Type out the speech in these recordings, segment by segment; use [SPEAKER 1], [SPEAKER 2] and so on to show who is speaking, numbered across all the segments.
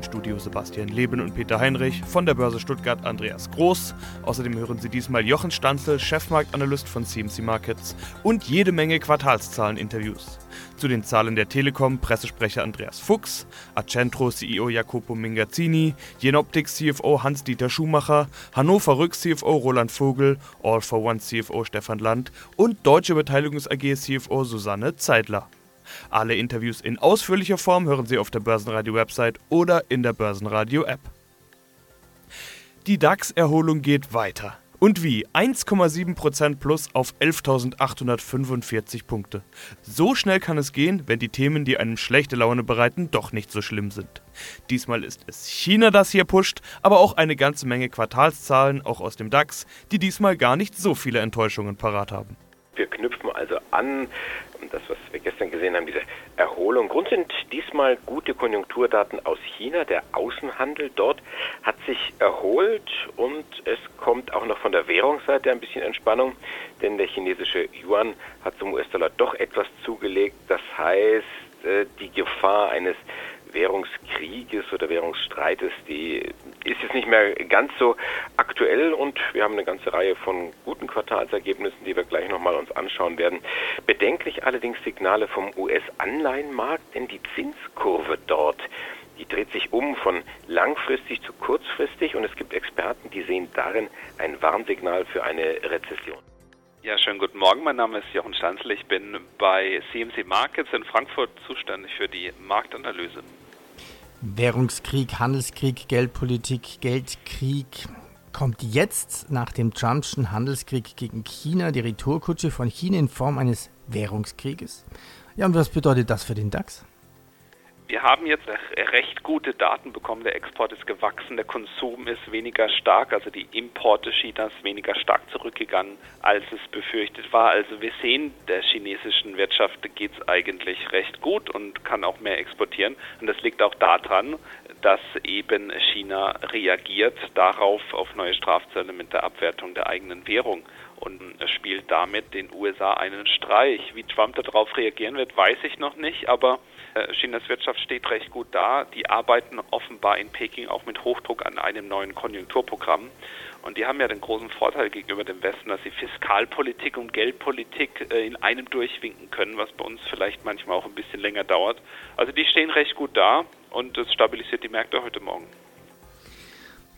[SPEAKER 1] Im Studio Sebastian Leben und Peter Heinrich, von der Börse Stuttgart Andreas Groß. Außerdem hören Sie diesmal Jochen Stanzel, Chefmarktanalyst von CMC Markets und jede Menge Quartalszahlen-Interviews. Zu den Zahlen der Telekom Pressesprecher Andreas Fuchs, Accentro CEO Jacopo Mingazzini, Jenoptik CFO Hans-Dieter Schumacher, Hannover Rück CFO Roland Vogel, All for One CFO Stefan Land und Deutsche Beteiligungs AG CFO Susanne Zeidler. Alle Interviews in ausführlicher Form hören Sie auf der Börsenradio-Website oder in der Börsenradio-App. Die DAX-Erholung geht weiter. Und wie? 1,7% plus auf 11.845 Punkte. So schnell kann es gehen, wenn die Themen, die einem schlechte Laune bereiten, doch nicht so schlimm sind. Diesmal ist es China, das hier pusht, aber auch eine ganze Menge Quartalszahlen, auch aus dem DAX, die diesmal gar nicht so viele Enttäuschungen parat haben.
[SPEAKER 2] Wir knüpfen also an das, was wir gestern gesehen haben, diese Erholung. Grund sind diesmal gute Konjunkturdaten aus China. Der Außenhandel dort hat sich erholt und es kommt auch noch von der Währungsseite ein bisschen Entspannung, denn der chinesische Yuan hat zum US-Dollar doch etwas zugelegt. Das heißt, äh, die Gefahr eines Währungskrieges oder Währungsstreites, die ist jetzt nicht mehr ganz so aktuell und wir haben eine ganze Reihe von guten Quartalsergebnissen, die wir gleich nochmal uns anschauen werden. Bedenklich allerdings Signale vom US-Anleihenmarkt, denn die Zinskurve dort, die dreht sich um von langfristig zu kurzfristig und es gibt Experten, die sehen darin ein Warnsignal für eine Rezession.
[SPEAKER 3] Ja, schönen guten Morgen. Mein Name ist Jochen Stanzel. Ich bin bei CMC Markets in Frankfurt zuständig für die Marktanalyse.
[SPEAKER 4] Währungskrieg, Handelskrieg, Geldpolitik, Geldkrieg. Kommt jetzt nach dem Trumpschen Handelskrieg gegen China die Retourkutsche von China in Form eines Währungskrieges? Ja, und was bedeutet das für den DAX?
[SPEAKER 3] Wir haben jetzt recht gute Daten bekommen. Der Export ist gewachsen, der Konsum ist weniger stark, also die Importe Chinas weniger stark zurückgegangen, als es befürchtet war. Also wir sehen, der chinesischen Wirtschaft geht es eigentlich recht gut und kann auch mehr exportieren. Und das liegt auch daran, dass eben China reagiert darauf auf neue Strafzölle mit der Abwertung der eigenen Währung und spielt damit den USA einen Streich. Wie Trump darauf reagieren wird, weiß ich noch nicht, aber Chinas Wirtschaft steht recht gut da. Die arbeiten offenbar in Peking auch mit Hochdruck an einem neuen Konjunkturprogramm. Und die haben ja den großen Vorteil gegenüber dem Westen, dass sie Fiskalpolitik und Geldpolitik äh, in einem durchwinken können, was bei uns vielleicht manchmal auch ein bisschen länger dauert. Also die stehen recht gut da und das stabilisiert die Märkte heute Morgen.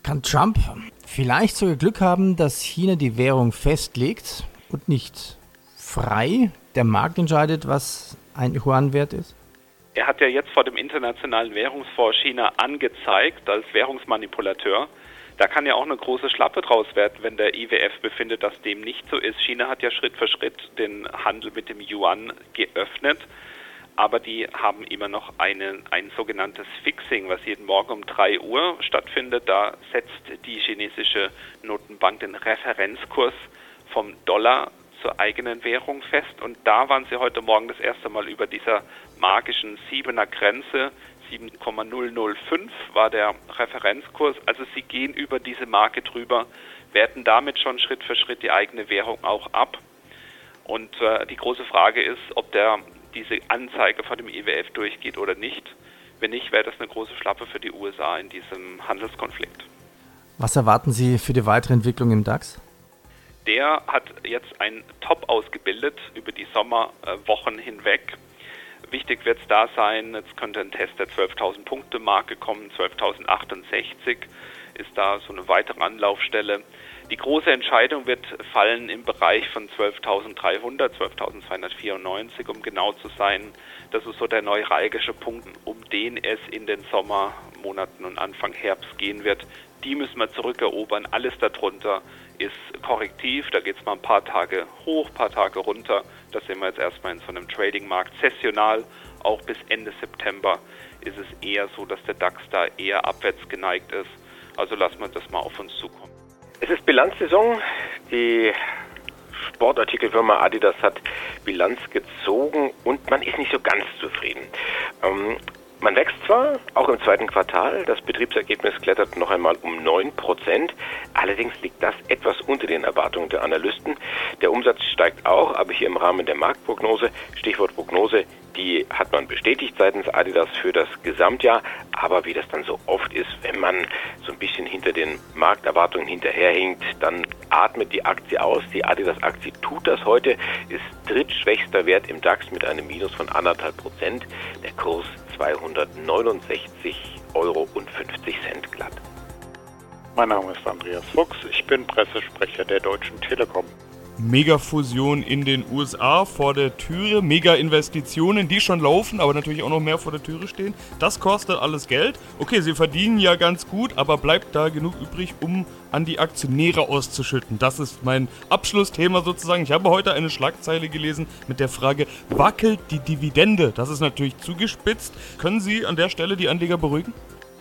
[SPEAKER 4] Kann Trump vielleicht sogar Glück haben, dass China die Währung festlegt und nicht frei der Markt entscheidet, was ein Yuan wert ist?
[SPEAKER 3] Er hat ja jetzt vor dem Internationalen Währungsfonds China angezeigt als Währungsmanipulateur. Da kann ja auch eine große Schlappe draus werden, wenn der IWF befindet, dass dem nicht so ist. China hat ja Schritt für Schritt den Handel mit dem Yuan geöffnet, aber die haben immer noch einen, ein sogenanntes Fixing, was jeden Morgen um 3 Uhr stattfindet. Da setzt die chinesische Notenbank den Referenzkurs vom Dollar zur eigenen Währung fest. Und da waren sie heute Morgen das erste Mal über dieser magischen Siebener Grenze. 7,005 war der Referenzkurs. Also sie gehen über diese Marke drüber, werten damit schon Schritt für Schritt die eigene Währung auch ab. Und äh, die große Frage ist, ob der, diese Anzeige von dem IWF durchgeht oder nicht. Wenn nicht, wäre das eine große Schlappe für die USA in diesem Handelskonflikt.
[SPEAKER 4] Was erwarten Sie für die weitere Entwicklung im DAX?
[SPEAKER 3] Der hat jetzt ein Top ausgebildet über die Sommerwochen hinweg. Wichtig wird es da sein, jetzt könnte ein Test der 12.000 Punkte Marke kommen, 12.068 ist da so eine weitere Anlaufstelle. Die große Entscheidung wird fallen im Bereich von 12.300, 12.294, um genau zu sein. Das ist so der neuralgische Punkt, um den es in den Sommermonaten und Anfang Herbst gehen wird. Die müssen wir zurückerobern. Alles darunter ist korrektiv. Da geht es mal ein paar Tage hoch, ein paar Tage runter. Das sehen wir jetzt erstmal in so einem Trading-Markt. Sessional, auch bis Ende September, ist es eher so, dass der DAX da eher abwärts geneigt ist. Also lassen wir das mal auf uns zukommen.
[SPEAKER 2] Es ist Bilanzsaison. Die Sportartikelfirma Adidas hat Bilanz gezogen und man ist nicht so ganz zufrieden. Ähm, man wächst zwar, auch im zweiten Quartal, das Betriebsergebnis klettert noch einmal um 9 Prozent, allerdings liegt das etwas unter den Erwartungen der Analysten. Der Umsatz steigt auch, aber hier im Rahmen der Marktprognose, Stichwort Prognose, die hat man bestätigt seitens Adidas für das Gesamtjahr, aber wie das dann so oft ist, wenn man so ein bisschen hinter den Markterwartungen hinterherhinkt, dann atmet die Aktie aus. Die Adidas-Aktie tut das heute, ist drittschwächster Wert im DAX mit einem Minus von anderthalb Prozent. Der Kurs 269,50 Euro glatt.
[SPEAKER 5] Mein Name ist Andreas Fuchs, ich bin Pressesprecher der Deutschen Telekom.
[SPEAKER 1] Mega-Fusion in den USA vor der Türe, Mega-Investitionen, die schon laufen, aber natürlich auch noch mehr vor der Türe stehen. Das kostet alles Geld. Okay, sie verdienen ja ganz gut, aber bleibt da genug übrig, um an die Aktionäre auszuschütten? Das ist mein Abschlussthema sozusagen. Ich habe heute eine Schlagzeile gelesen mit der Frage, wackelt die Dividende? Das ist natürlich zugespitzt. Können Sie an der Stelle die Anleger beruhigen?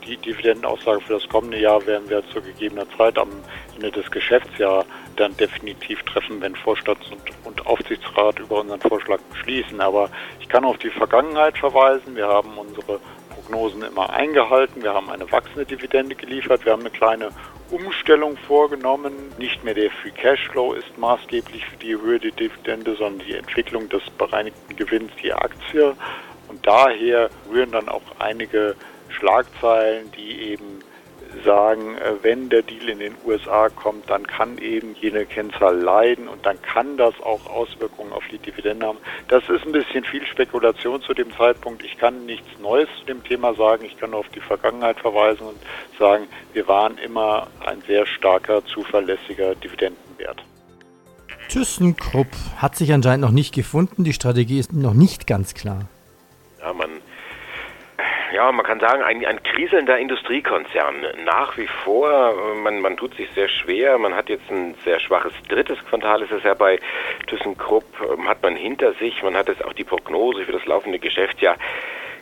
[SPEAKER 5] Die Dividendenaussage für das kommende Jahr werden wir zu gegebener Zeit am Ende des Geschäftsjahres dann definitiv treffen, wenn Vorstands- und, und, Aufsichtsrat über unseren Vorschlag beschließen. Aber ich kann auf die Vergangenheit verweisen. Wir haben unsere Prognosen immer eingehalten. Wir haben eine wachsende Dividende geliefert. Wir haben eine kleine Umstellung vorgenommen. Nicht mehr der Free Cashflow ist maßgeblich für die Höhe der Dividende, sondern die Entwicklung des bereinigten Gewinns, die Aktie. Und daher rühren dann auch einige Schlagzeilen, die eben sagen, äh, wenn der Deal in den USA kommt, dann kann eben jene Kennzahl leiden und dann kann das auch Auswirkungen auf die Dividende haben. Das ist ein bisschen viel Spekulation zu dem Zeitpunkt. Ich kann nichts Neues zu dem Thema sagen. Ich kann nur auf die Vergangenheit verweisen und sagen, wir waren immer ein sehr starker, zuverlässiger Dividendenwert.
[SPEAKER 4] ThyssenKrupp hat sich anscheinend noch nicht gefunden. Die Strategie ist noch nicht ganz klar.
[SPEAKER 2] Ja, man ja, man kann sagen, ein, ein kriselnder Industriekonzern. Nach wie vor, man, man tut sich sehr schwer. Man hat jetzt ein sehr schwaches drittes Quartal, ist es ja bei ThyssenKrupp, ähm, hat man hinter sich. Man hat jetzt auch die Prognose für das laufende Geschäftsjahr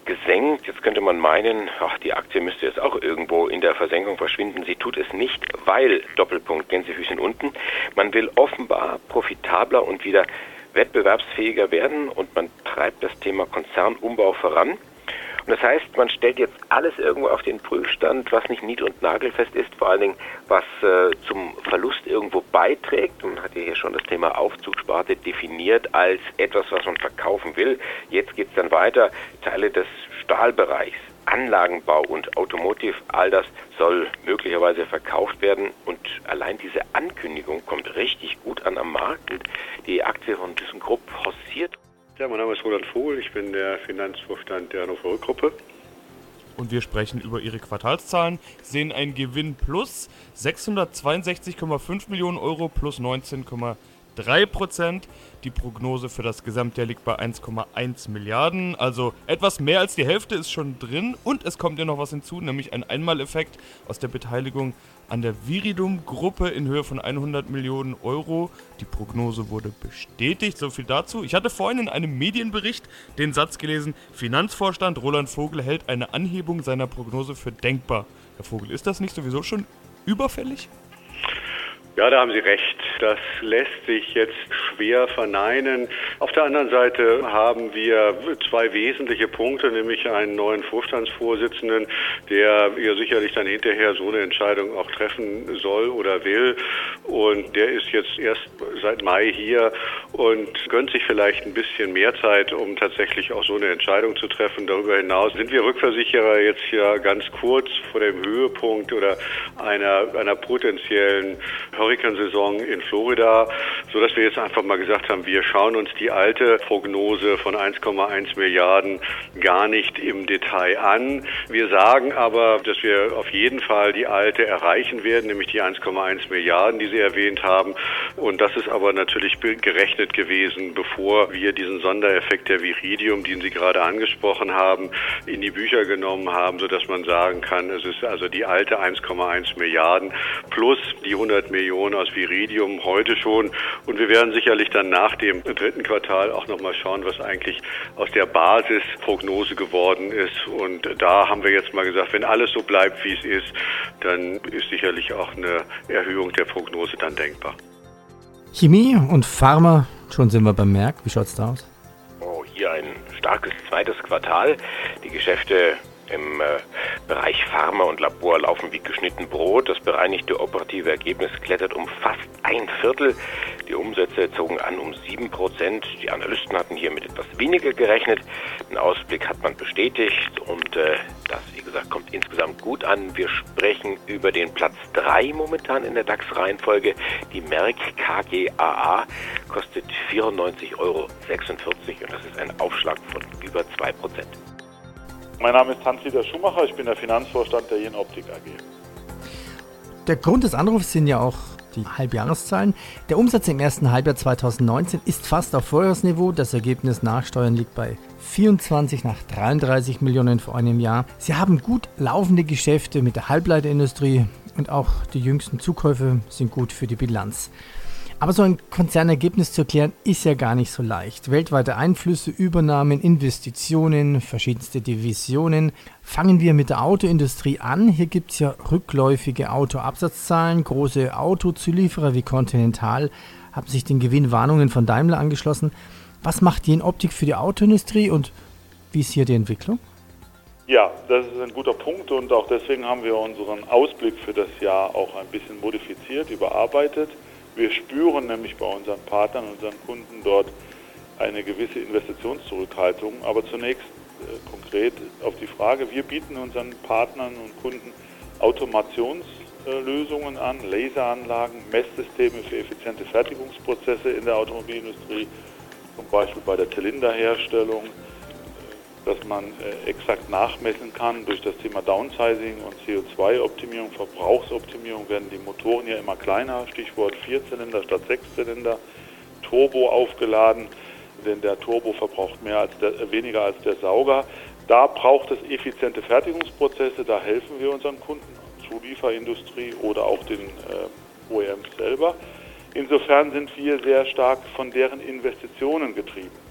[SPEAKER 2] gesenkt. Jetzt könnte man meinen, ach, die Aktie müsste jetzt auch irgendwo in der Versenkung verschwinden. Sie tut es nicht, weil Doppelpunkt Gänsefüßchen unten. Man will offenbar profitabler und wieder wettbewerbsfähiger werden und man treibt das Thema Konzernumbau voran. Das heißt, man stellt jetzt alles irgendwo auf den Prüfstand, was nicht nied- und nagelfest ist, vor allen Dingen, was äh, zum Verlust irgendwo beiträgt. Man hat ja hier schon das Thema Aufzugssparte definiert als etwas, was man verkaufen will. Jetzt geht es dann weiter. Teile des Stahlbereichs, Anlagenbau und Automotive, all das soll möglicherweise verkauft werden. Und allein diese Ankündigung kommt richtig gut an am Markt. Die Aktie von ThyssenKrupp forciert
[SPEAKER 6] ja, mein Name ist Roland Vogel, ich bin der Finanzvorstand der Hannover Rückgruppe.
[SPEAKER 1] Und wir sprechen über ihre Quartalszahlen, sehen einen Gewinn plus 662,5 Millionen Euro plus 19,3 Prozent. Die Prognose für das Gesamtjahr liegt bei 1,1 Milliarden. Also etwas mehr als die Hälfte ist schon drin. Und es kommt ja noch was hinzu, nämlich ein Einmaleffekt aus der Beteiligung an der Viridum-Gruppe in Höhe von 100 Millionen Euro. Die Prognose wurde bestätigt. So viel dazu. Ich hatte vorhin in einem Medienbericht den Satz gelesen: Finanzvorstand Roland Vogel hält eine Anhebung seiner Prognose für denkbar. Herr Vogel, ist das nicht sowieso schon überfällig?
[SPEAKER 6] Ja, da haben Sie recht. Das lässt sich jetzt schwer verneinen. Auf der anderen Seite haben wir zwei wesentliche Punkte, nämlich einen neuen Vorstandsvorsitzenden, der ja sicherlich dann hinterher so eine Entscheidung auch treffen soll oder will. Und der ist jetzt erst seit Mai hier und gönnt sich vielleicht ein bisschen mehr Zeit, um tatsächlich auch so eine Entscheidung zu treffen. Darüber hinaus sind wir Rückversicherer jetzt ja ganz kurz vor dem Höhepunkt oder einer, einer potenziellen Hurrikansaison in Florida, so dass wir jetzt einfach mal gesagt haben, wir schauen uns die alte Prognose von 1,1 Milliarden gar nicht im Detail an. Wir sagen aber, dass wir auf jeden Fall die alte erreichen werden, nämlich die 1,1 Milliarden, die Sie erwähnt haben. Und das ist aber natürlich gerechnet gewesen, bevor wir diesen Sondereffekt der Viridium, den Sie gerade angesprochen haben, in die Bücher genommen haben, sodass man sagen kann, es ist also die alte 1,1 Milliarden plus die 100 Millionen Millionen aus Viridium heute schon. Und wir werden sicherlich dann nach dem dritten Quartal auch nochmal schauen, was eigentlich aus der Basisprognose geworden ist. Und da haben wir jetzt mal gesagt, wenn alles so bleibt, wie es ist, dann ist sicherlich auch eine Erhöhung der Prognose dann denkbar.
[SPEAKER 4] Chemie und Pharma, schon sind wir beim Merk. Wie schaut's da aus?
[SPEAKER 2] Oh, hier ein starkes zweites Quartal. Die Geschäfte im äh, Bereich Pharma und Labor laufen wie geschnitten Brot. Das bereinigte operative Ergebnis klettert um fast ein Viertel. Die Umsätze zogen an um sieben Prozent. Die Analysten hatten hier mit etwas weniger gerechnet. Den Ausblick hat man bestätigt und äh, das, wie gesagt, kommt insgesamt gut an. Wir sprechen über den Platz 3 momentan in der DAX-Reihenfolge. Die Merck KGAA kostet 94,46 Euro und das ist ein Aufschlag von über 2 Prozent.
[SPEAKER 7] Mein Name ist Hans-Dieter Schumacher, ich bin der Finanzvorstand der Jen Optik AG.
[SPEAKER 4] Der Grund des Anrufs sind ja auch die Halbjahreszahlen. Der Umsatz im ersten Halbjahr 2019 ist fast auf Vorjahresniveau. Das Ergebnis nach Steuern liegt bei 24 nach 33 Millionen vor einem Jahr. Sie haben gut laufende Geschäfte mit der Halbleiterindustrie und auch die jüngsten Zukäufe sind gut für die Bilanz. Aber so ein Konzernergebnis zu erklären, ist ja gar nicht so leicht. Weltweite Einflüsse, Übernahmen, Investitionen, verschiedenste Divisionen. Fangen wir mit der Autoindustrie an. Hier gibt es ja rückläufige Autoabsatzzahlen. Große Autozulieferer wie Continental haben sich den Gewinnwarnungen von Daimler angeschlossen. Was macht die in Optik für die Autoindustrie und wie ist hier die Entwicklung?
[SPEAKER 7] Ja, das ist ein guter Punkt und auch deswegen haben wir unseren Ausblick für das Jahr auch ein bisschen modifiziert, überarbeitet. Wir spüren nämlich bei unseren Partnern, unseren Kunden dort eine gewisse Investitionszurückhaltung. Aber zunächst äh, konkret auf die Frage, wir bieten unseren Partnern und Kunden Automationslösungen äh, an, Laseranlagen, Messsysteme für effiziente Fertigungsprozesse in der Automobilindustrie, zum Beispiel bei der Zylinderherstellung, dass man äh, exakt nachmessen kann. Durch das Thema Downsizing und CO2-Optimierung, Verbrauchsoptimierung werden die Motoren ja immer kleiner. Stichwort Vierzylinder statt Sechszylinder. Turbo aufgeladen, denn der Turbo verbraucht mehr als der, weniger als der Sauger. Da braucht es effiziente Fertigungsprozesse. Da helfen wir unseren Kunden, Zulieferindustrie oder auch den äh, OEMs selber. Insofern sind wir sehr stark von deren Investitionen getrieben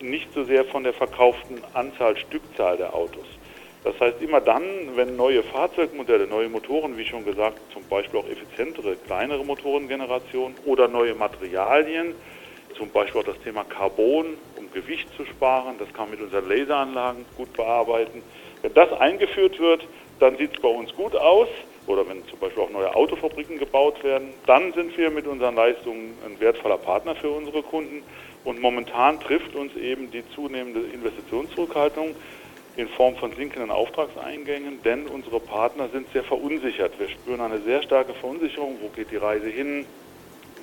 [SPEAKER 7] nicht so sehr von der verkauften Anzahl, Stückzahl der Autos. Das heißt, immer dann, wenn neue Fahrzeugmodelle, neue Motoren, wie schon gesagt, zum Beispiel auch effizientere, kleinere Motorengenerationen oder neue Materialien, zum Beispiel auch das Thema Carbon, um Gewicht zu sparen, das kann man mit unseren Laseranlagen gut bearbeiten. Wenn das eingeführt wird, dann sieht es bei uns gut aus. Oder wenn zum Beispiel auch neue Autofabriken gebaut werden, dann sind wir mit unseren Leistungen ein wertvoller Partner für unsere Kunden. Und momentan trifft uns eben die zunehmende Investitionszurückhaltung in Form von sinkenden Auftragseingängen, denn unsere Partner sind sehr verunsichert. Wir spüren eine sehr starke Verunsicherung. Wo geht die Reise hin?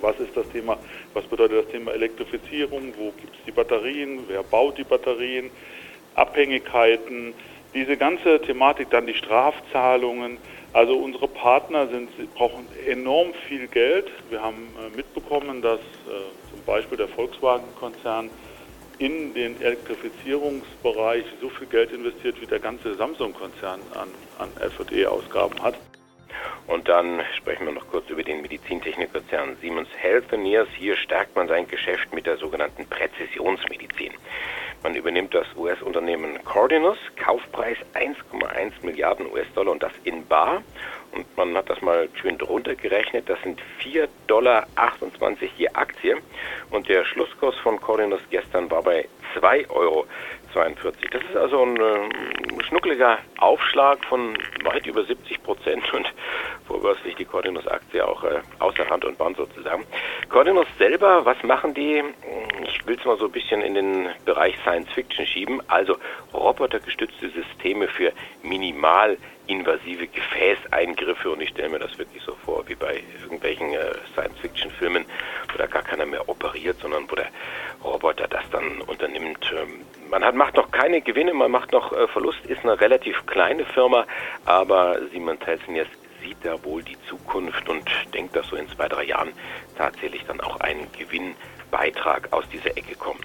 [SPEAKER 7] Was ist das Thema? Was bedeutet das Thema Elektrifizierung? Wo gibt es die Batterien? Wer baut die Batterien? Abhängigkeiten, diese ganze Thematik, dann die Strafzahlungen. Also unsere Partner sind, brauchen enorm viel Geld. Wir haben äh, mitbekommen, dass äh, zum Beispiel der Volkswagen-Konzern in den Elektrifizierungsbereich so viel Geld investiert, wie der ganze Samsung-Konzern an, an FE-Ausgaben hat.
[SPEAKER 2] Und dann sprechen wir noch kurz über den Medizintechnikkonzern Siemens Healthineers. Hier stärkt man sein Geschäft mit der sogenannten Präzisionsmedizin. Man übernimmt das US-Unternehmen Cordinus, Kaufpreis 1,1 Milliarden US-Dollar und das in Bar. Und man hat das mal schön drunter gerechnet. Das sind 4,28 Dollar je Aktie. Und der Schlusskurs von Cordinus gestern war bei 2,42 Euro. Das ist also ein äh, schnuckliger Aufschlag von weit über 70 Prozent und vorbörslich die Cordinus-Aktie auch äh, außer Hand und Band sozusagen. Cordinus selber, was machen die? Ich will es mal so ein bisschen in den Bereich Science Fiction schieben. Also robotergestützte Systeme für minimal invasive Gefäßeingriffe und ich stelle mir das wirklich so vor wie bei irgendwelchen äh, Science-Fiction-Filmen, wo da gar keiner mehr operiert, sondern wo der Roboter das dann unternimmt. Ähm, man hat, macht noch keine Gewinne, man macht noch äh, Verlust, ist eine relativ kleine Firma, aber Siemens Healthineers sieht da wohl die Zukunft und denkt, dass so in zwei, drei Jahren tatsächlich dann auch ein Gewinnbeitrag aus dieser Ecke wird.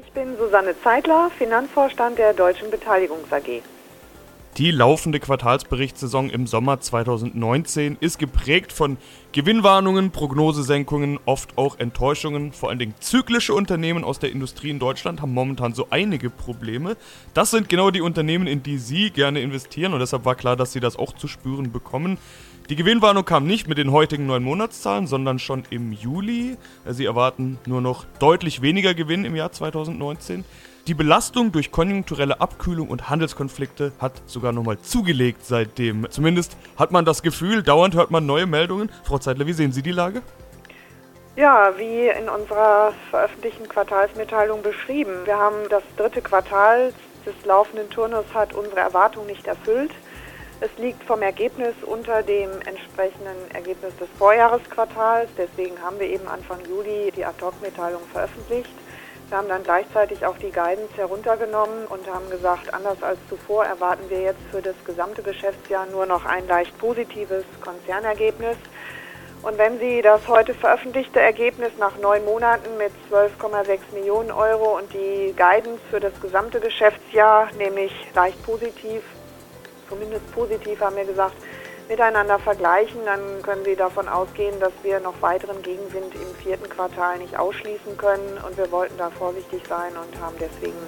[SPEAKER 8] Ich bin Susanne Zeitler, Finanzvorstand der Deutschen Beteiligungs AG.
[SPEAKER 1] Die laufende Quartalsberichtssaison im Sommer 2019 ist geprägt von Gewinnwarnungen, Prognosesenkungen, oft auch Enttäuschungen. Vor allen Dingen zyklische Unternehmen aus der Industrie in Deutschland haben momentan so einige Probleme. Das sind genau die Unternehmen, in die Sie gerne investieren und deshalb war klar, dass Sie das auch zu spüren bekommen. Die Gewinnwarnung kam nicht mit den heutigen neun Monatszahlen, sondern schon im Juli. Sie erwarten nur noch deutlich weniger Gewinn im Jahr 2019. Die Belastung durch konjunkturelle Abkühlung und Handelskonflikte hat sogar nochmal zugelegt seitdem. Zumindest hat man das Gefühl, dauernd hört man neue Meldungen. Frau Zeitler, wie sehen Sie die Lage?
[SPEAKER 8] Ja, wie in unserer veröffentlichten Quartalsmitteilung beschrieben. Wir haben das dritte Quartal des laufenden Turnus hat unsere Erwartung nicht erfüllt. Es liegt vom Ergebnis unter dem entsprechenden Ergebnis des Vorjahresquartals. Deswegen haben wir eben Anfang Juli die Ad-Hoc-Mitteilung veröffentlicht. Wir haben dann gleichzeitig auch die Guidance heruntergenommen und haben gesagt, anders als zuvor erwarten wir jetzt für das gesamte Geschäftsjahr nur noch ein leicht positives Konzernergebnis. Und wenn Sie das heute veröffentlichte Ergebnis nach neun Monaten mit 12,6 Millionen Euro und die Guidance für das gesamte Geschäftsjahr, nämlich leicht positiv, zumindest positiv haben wir gesagt, miteinander vergleichen, dann können Sie davon ausgehen, dass wir noch weiteren Gegenwind im vierten Quartal nicht ausschließen können. Und wir wollten da vorsichtig sein und haben deswegen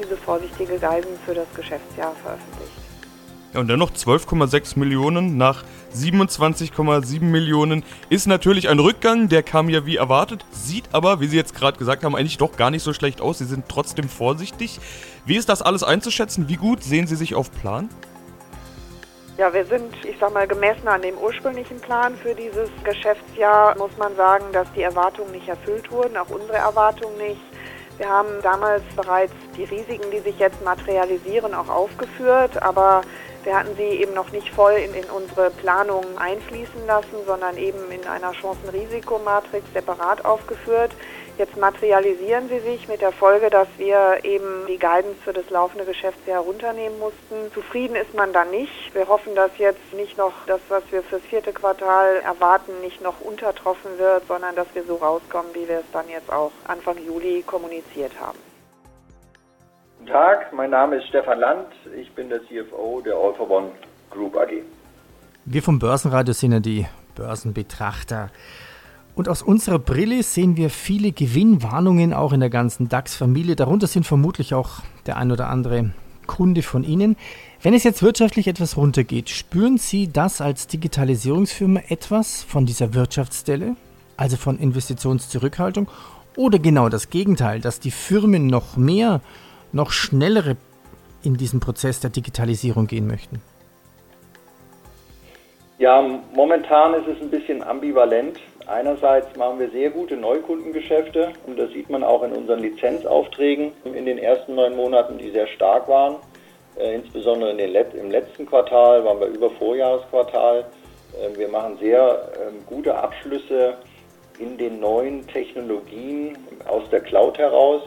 [SPEAKER 8] diese vorsichtige Guidance für das Geschäftsjahr veröffentlicht.
[SPEAKER 1] Ja, und dennoch 12,6 Millionen nach 27,7 Millionen ist natürlich ein Rückgang, der kam ja wie erwartet, sieht aber, wie Sie jetzt gerade gesagt haben, eigentlich doch gar nicht so schlecht aus. Sie sind trotzdem vorsichtig. Wie ist das alles einzuschätzen? Wie gut sehen Sie sich auf Plan?
[SPEAKER 8] Ja, wir sind, ich sag mal, gemessen an dem ursprünglichen Plan für dieses Geschäftsjahr, muss man sagen, dass die Erwartungen nicht erfüllt wurden, auch unsere Erwartungen nicht. Wir haben damals bereits die Risiken, die sich jetzt materialisieren, auch aufgeführt, aber wir hatten sie eben noch nicht voll in, in unsere Planung einfließen lassen, sondern eben in einer Chancen-Risikomatrix separat aufgeführt. Jetzt materialisieren sie sich mit der Folge, dass wir eben die Guidance für das laufende Geschäftsjahr runternehmen mussten. Zufrieden ist man dann nicht. Wir hoffen, dass jetzt nicht noch das, was wir fürs vierte Quartal erwarten, nicht noch untertroffen wird, sondern dass wir so rauskommen, wie wir es dann jetzt auch Anfang Juli kommuniziert haben.
[SPEAKER 9] Guten Tag, mein Name ist Stefan Land. Ich bin der CFO der All for One Group AG.
[SPEAKER 4] Wir vom Börsenradio sind ja die Börsenbetrachter. Und aus unserer Brille sehen wir viele Gewinnwarnungen auch in der ganzen DAX-Familie. Darunter sind vermutlich auch der ein oder andere Kunde von Ihnen. Wenn es jetzt wirtschaftlich etwas runtergeht, spüren Sie das als Digitalisierungsfirma etwas von dieser Wirtschaftsstelle, also von Investitionszurückhaltung, oder genau das Gegenteil, dass die Firmen noch mehr, noch schnellere in diesen Prozess der Digitalisierung gehen möchten?
[SPEAKER 9] Ja, momentan ist es ein bisschen ambivalent. Einerseits machen wir sehr gute Neukundengeschäfte und das sieht man auch in unseren Lizenzaufträgen in den ersten neun Monaten, die sehr stark waren. Äh, insbesondere Let im letzten Quartal waren wir über Vorjahresquartal. Äh, wir machen sehr äh, gute Abschlüsse in den neuen Technologien aus der Cloud heraus.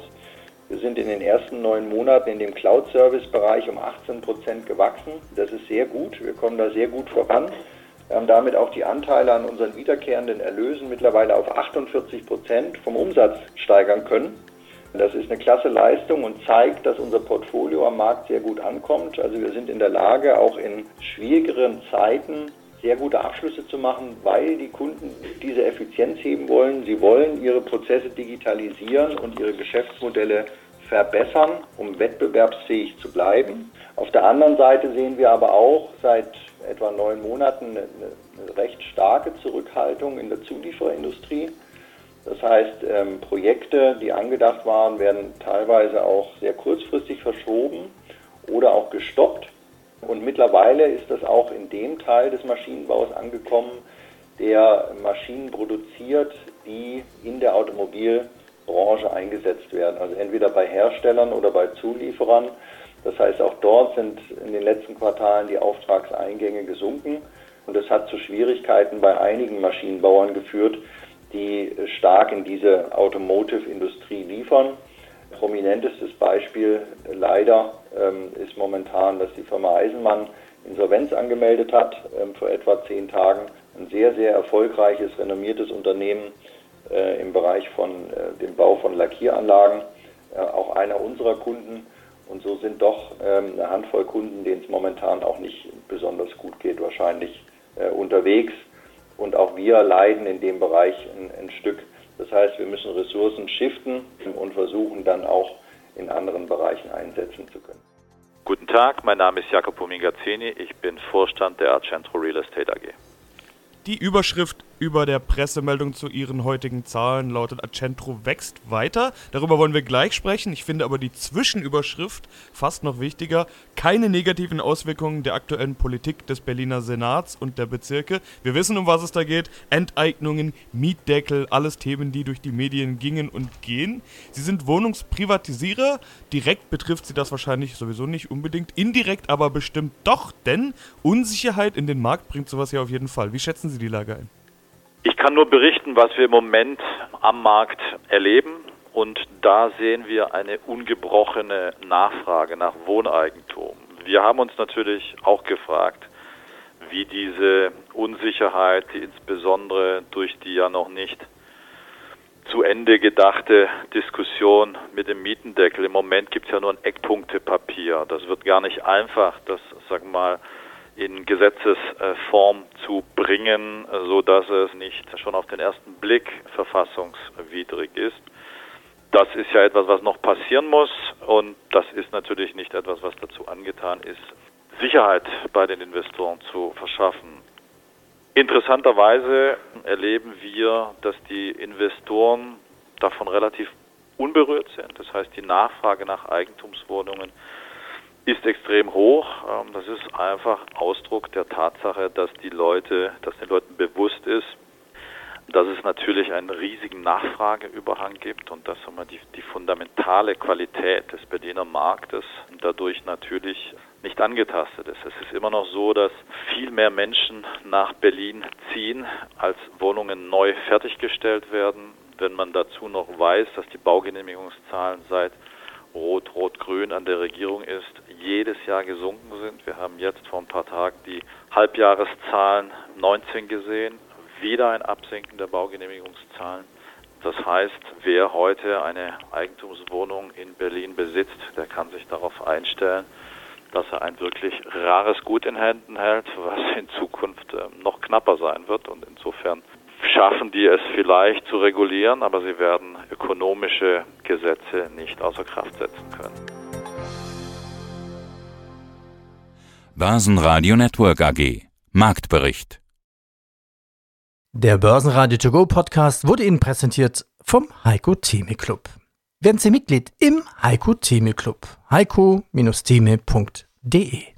[SPEAKER 9] Wir sind in den ersten neun Monaten in dem Cloud-Service-Bereich um 18 Prozent gewachsen. Das ist sehr gut. Wir kommen da sehr gut voran. Wir haben damit auch die Anteile an unseren wiederkehrenden Erlösen mittlerweile auf 48 Prozent vom Umsatz steigern können. Das ist eine klasse Leistung und zeigt, dass unser Portfolio am Markt sehr gut ankommt. Also wir sind in der Lage, auch in schwierigeren Zeiten sehr gute Abschlüsse zu machen, weil die Kunden diese Effizienz heben wollen. Sie wollen ihre Prozesse digitalisieren und ihre Geschäftsmodelle verbessern, um wettbewerbsfähig zu bleiben. Auf der anderen Seite sehen wir aber auch seit etwa neun Monaten eine, eine recht starke Zurückhaltung in der Zulieferindustrie. Das heißt, ähm, Projekte, die angedacht waren, werden teilweise auch sehr kurzfristig verschoben oder auch gestoppt. Und mittlerweile ist das auch in dem Teil des Maschinenbaus angekommen, der Maschinen produziert, die in der Automobilbranche eingesetzt werden. Also entweder bei Herstellern oder bei Zulieferern. Das heißt, auch dort sind in den letzten Quartalen die Auftragseingänge gesunken. Und das hat zu Schwierigkeiten bei einigen Maschinenbauern geführt, die stark in diese Automotive-Industrie liefern. Prominentestes Beispiel leider ähm, ist momentan, dass die Firma Eisenmann Insolvenz angemeldet hat ähm, vor etwa zehn Tagen. Ein sehr, sehr erfolgreiches, renommiertes Unternehmen äh, im Bereich von äh, dem Bau von Lackieranlagen, äh, auch einer unserer Kunden. Und so sind doch ähm, eine Handvoll Kunden, denen es momentan auch nicht besonders gut geht, wahrscheinlich äh, unterwegs. Und auch wir leiden in dem Bereich ein, ein Stück. Das heißt, wir müssen Ressourcen shiften und versuchen dann auch in anderen Bereichen einsetzen zu können.
[SPEAKER 10] Guten Tag, mein Name ist Jacopo Mingazzini, ich bin Vorstand der Arcentro Real Estate AG.
[SPEAKER 1] Die Überschrift über der Pressemeldung zu ihren heutigen Zahlen lautet Accentro wächst weiter. Darüber wollen wir gleich sprechen. Ich finde aber die Zwischenüberschrift fast noch wichtiger. Keine negativen Auswirkungen der aktuellen Politik des Berliner Senats und der Bezirke. Wir wissen, um was es da geht. Enteignungen, Mietdeckel, alles Themen, die durch die Medien gingen und gehen. Sie sind Wohnungsprivatisierer. Direkt betrifft sie das wahrscheinlich sowieso nicht unbedingt. Indirekt aber bestimmt doch, denn Unsicherheit in den Markt bringt sowas ja auf jeden Fall. Wie schätzen Sie die Lage ein?
[SPEAKER 10] Ich kann nur berichten, was wir im Moment am Markt erleben. Und da sehen wir eine ungebrochene Nachfrage nach Wohneigentum. Wir haben uns natürlich auch gefragt, wie diese Unsicherheit, die insbesondere durch die ja noch nicht zu Ende gedachte Diskussion mit dem Mietendeckel. Im Moment gibt es ja nur ein Eckpunktepapier. Das wird gar nicht einfach, das, wir mal, in Gesetzesform zu bringen, so dass es nicht schon auf den ersten Blick verfassungswidrig ist. Das ist ja etwas, was noch passieren muss und das ist natürlich nicht etwas, was dazu angetan ist, Sicherheit bei den Investoren zu verschaffen. Interessanterweise erleben wir, dass die Investoren davon relativ unberührt sind. Das heißt, die Nachfrage nach Eigentumswohnungen ist extrem hoch. Ähm, das ist einfach Ausdruck der Tatsache, dass die Leute, dass den Leuten bewusst ist, dass es natürlich einen riesigen Nachfrageüberhang gibt und dass immer die, die fundamentale Qualität des Berliner Marktes dadurch natürlich nicht angetastet ist. Es ist immer noch so, dass viel mehr Menschen nach Berlin ziehen, als Wohnungen neu fertiggestellt werden. Wenn man dazu noch weiß, dass die Baugenehmigungszahlen seit Rot-Rot-Grün an der Regierung ist, jedes Jahr gesunken sind. Wir haben jetzt vor ein paar Tagen die Halbjahreszahlen 19 gesehen, wieder ein Absinken der Baugenehmigungszahlen. Das heißt, wer heute eine Eigentumswohnung in Berlin besitzt, der kann sich darauf einstellen, dass er ein wirklich rares Gut in Händen hält, was in Zukunft ähm, noch knapper sein wird. Und insofern schaffen die es vielleicht zu regulieren, aber sie werden ökonomische Gesetze nicht außer Kraft setzen können.
[SPEAKER 11] Börsenradio Network AG Marktbericht
[SPEAKER 4] Der Börsenradio To Go Podcast wurde Ihnen präsentiert vom Heiko Theme Club. Werden Sie Mitglied im Heiko Theme Club. heiko-theme.de